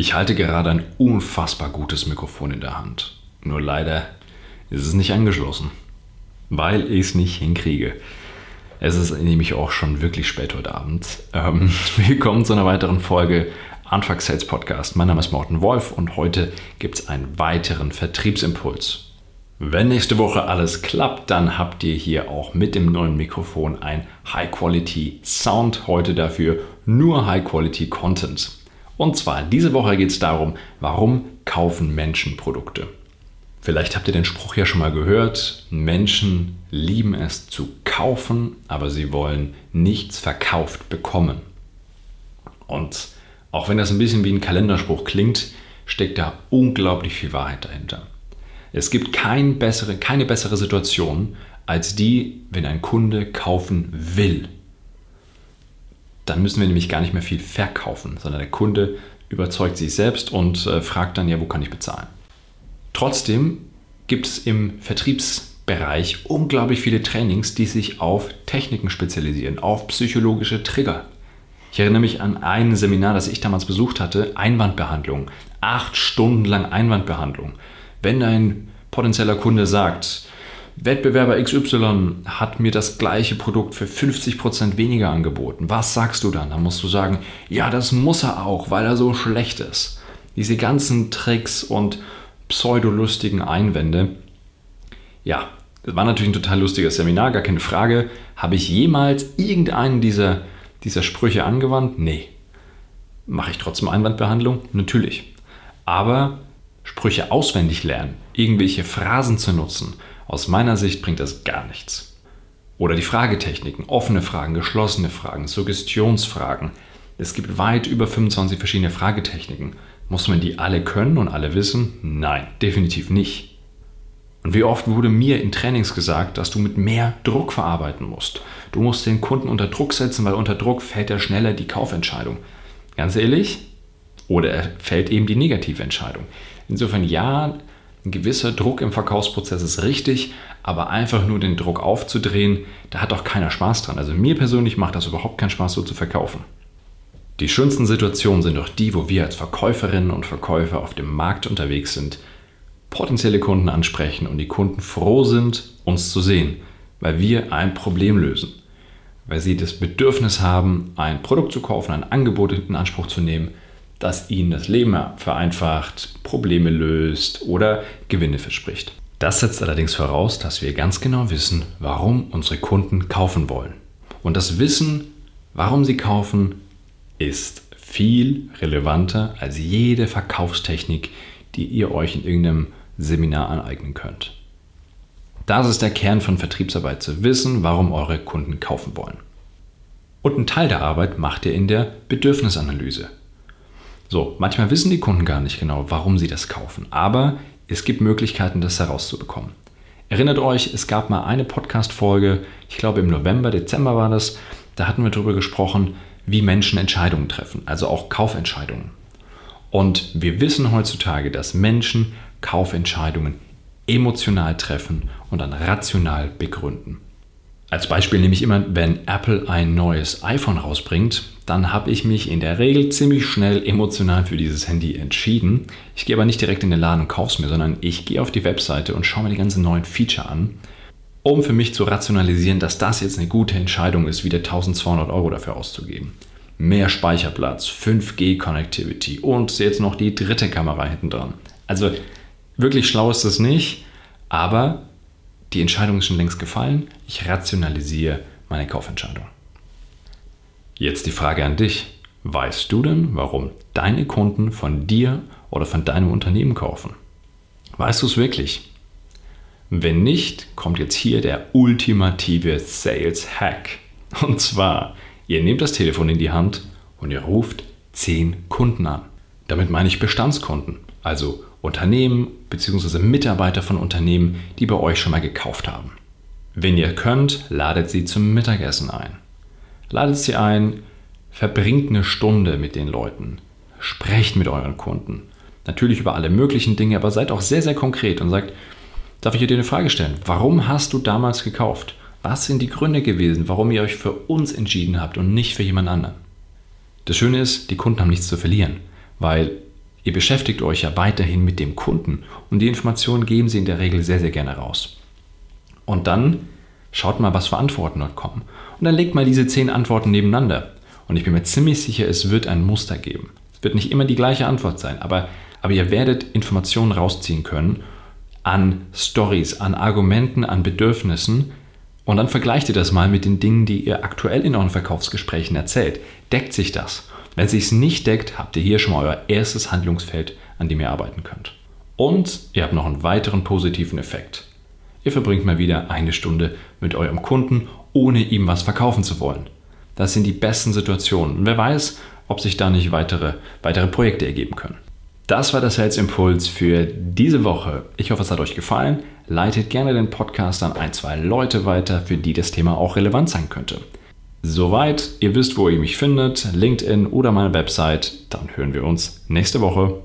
Ich halte gerade ein unfassbar gutes Mikrofon in der Hand. Nur leider ist es nicht angeschlossen, weil ich es nicht hinkriege. Es ist nämlich auch schon wirklich spät heute Abend. Ähm, willkommen zu einer weiteren Folge Antrag Sales Podcast. Mein Name ist Morten Wolf und heute gibt es einen weiteren Vertriebsimpuls. Wenn nächste Woche alles klappt, dann habt ihr hier auch mit dem neuen Mikrofon ein High-Quality Sound. Heute dafür nur High-Quality Content. Und zwar diese Woche geht es darum, warum kaufen Menschen Produkte. Vielleicht habt ihr den Spruch ja schon mal gehört, Menschen lieben es zu kaufen, aber sie wollen nichts verkauft bekommen. Und auch wenn das ein bisschen wie ein Kalenderspruch klingt, steckt da unglaublich viel Wahrheit dahinter. Es gibt kein bessere, keine bessere Situation als die, wenn ein Kunde kaufen will dann müssen wir nämlich gar nicht mehr viel verkaufen, sondern der Kunde überzeugt sich selbst und äh, fragt dann, ja, wo kann ich bezahlen? Trotzdem gibt es im Vertriebsbereich unglaublich viele Trainings, die sich auf Techniken spezialisieren, auf psychologische Trigger. Ich erinnere mich an ein Seminar, das ich damals besucht hatte, Einwandbehandlung. Acht Stunden lang Einwandbehandlung. Wenn ein potenzieller Kunde sagt, Wettbewerber XY hat mir das gleiche Produkt für 50% weniger angeboten. Was sagst du dann? Dann musst du sagen, ja, das muss er auch, weil er so schlecht ist. Diese ganzen Tricks und pseudolustigen Einwände. Ja, das war natürlich ein total lustiges Seminar, gar keine Frage. Habe ich jemals irgendeinen dieser, dieser Sprüche angewandt? Nee. Mache ich trotzdem Einwandbehandlung? Natürlich. Aber Sprüche auswendig lernen, irgendwelche Phrasen zu nutzen, aus meiner Sicht bringt das gar nichts. Oder die Fragetechniken, offene Fragen, geschlossene Fragen, Suggestionsfragen. Es gibt weit über 25 verschiedene Fragetechniken. Muss man die alle können und alle wissen? Nein, definitiv nicht. Und wie oft wurde mir in Trainings gesagt, dass du mit mehr Druck verarbeiten musst. Du musst den Kunden unter Druck setzen, weil unter Druck fällt er schneller die Kaufentscheidung. Ganz ehrlich? Oder er fällt eben die negative Entscheidung. Insofern ja, ein gewisser Druck im Verkaufsprozess ist richtig, aber einfach nur den Druck aufzudrehen, da hat auch keiner Spaß dran. Also mir persönlich macht das überhaupt keinen Spaß, so zu verkaufen. Die schönsten Situationen sind doch die, wo wir als Verkäuferinnen und Verkäufer auf dem Markt unterwegs sind, potenzielle Kunden ansprechen und die Kunden froh sind, uns zu sehen, weil wir ein Problem lösen. Weil sie das Bedürfnis haben, ein Produkt zu kaufen, ein Angebot in Anspruch zu nehmen, das ihnen das Leben vereinfacht, Probleme löst oder Gewinne verspricht. Das setzt allerdings voraus, dass wir ganz genau wissen, warum unsere Kunden kaufen wollen. Und das Wissen, warum sie kaufen, ist viel relevanter als jede Verkaufstechnik, die ihr euch in irgendeinem Seminar aneignen könnt. Das ist der Kern von Vertriebsarbeit, zu wissen, warum eure Kunden kaufen wollen. Und einen Teil der Arbeit macht ihr in der Bedürfnisanalyse. So, manchmal wissen die Kunden gar nicht genau, warum sie das kaufen, aber es gibt Möglichkeiten, das herauszubekommen. Erinnert euch, es gab mal eine Podcast-Folge, ich glaube im November, Dezember war das, da hatten wir darüber gesprochen, wie Menschen Entscheidungen treffen, also auch Kaufentscheidungen. Und wir wissen heutzutage, dass Menschen Kaufentscheidungen emotional treffen und dann rational begründen. Als Beispiel nehme ich immer, wenn Apple ein neues iPhone rausbringt, dann habe ich mich in der Regel ziemlich schnell emotional für dieses Handy entschieden. Ich gehe aber nicht direkt in den Laden und kaufe es mir, sondern ich gehe auf die Webseite und schaue mir die ganzen neuen Feature an, um für mich zu rationalisieren, dass das jetzt eine gute Entscheidung ist, wieder 1200 Euro dafür auszugeben. Mehr Speicherplatz, 5G Connectivity und jetzt noch die dritte Kamera hinten dran. Also wirklich schlau ist das nicht, aber die Entscheidung ist schon längst gefallen. Ich rationalisiere meine Kaufentscheidung. Jetzt die Frage an dich. Weißt du denn, warum deine Kunden von dir oder von deinem Unternehmen kaufen? Weißt du es wirklich? Wenn nicht, kommt jetzt hier der ultimative Sales Hack. Und zwar, ihr nehmt das Telefon in die Hand und ihr ruft 10 Kunden an. Damit meine ich Bestandskunden, also Unternehmen bzw. Mitarbeiter von Unternehmen, die bei euch schon mal gekauft haben. Wenn ihr könnt, ladet sie zum Mittagessen ein. Ladet sie ein, verbringt eine Stunde mit den Leuten, sprecht mit euren Kunden. Natürlich über alle möglichen Dinge, aber seid auch sehr, sehr konkret und sagt, darf ich dir eine Frage stellen? Warum hast du damals gekauft? Was sind die Gründe gewesen, warum ihr euch für uns entschieden habt und nicht für jemand anderen? Das Schöne ist, die Kunden haben nichts zu verlieren, weil Ihr beschäftigt euch ja weiterhin mit dem Kunden und die Informationen geben sie in der Regel sehr, sehr gerne raus. Und dann schaut mal, was für Antworten dort kommen. Und dann legt mal diese zehn Antworten nebeneinander. Und ich bin mir ziemlich sicher, es wird ein Muster geben. Es wird nicht immer die gleiche Antwort sein, aber, aber ihr werdet Informationen rausziehen können an Stories, an Argumenten, an Bedürfnissen. Und dann vergleicht ihr das mal mit den Dingen, die ihr aktuell in euren Verkaufsgesprächen erzählt. Deckt sich das? Wenn es sich nicht deckt, habt ihr hier schon mal euer erstes Handlungsfeld, an dem ihr arbeiten könnt. Und ihr habt noch einen weiteren positiven Effekt. Ihr verbringt mal wieder eine Stunde mit eurem Kunden, ohne ihm was verkaufen zu wollen. Das sind die besten Situationen. Und wer weiß, ob sich da nicht weitere, weitere Projekte ergeben können. Das war der Sales Impuls für diese Woche. Ich hoffe, es hat euch gefallen. Leitet gerne den Podcast an ein, zwei Leute weiter, für die das Thema auch relevant sein könnte. Soweit, ihr wisst, wo ihr mich findet, LinkedIn oder meine Website. Dann hören wir uns nächste Woche.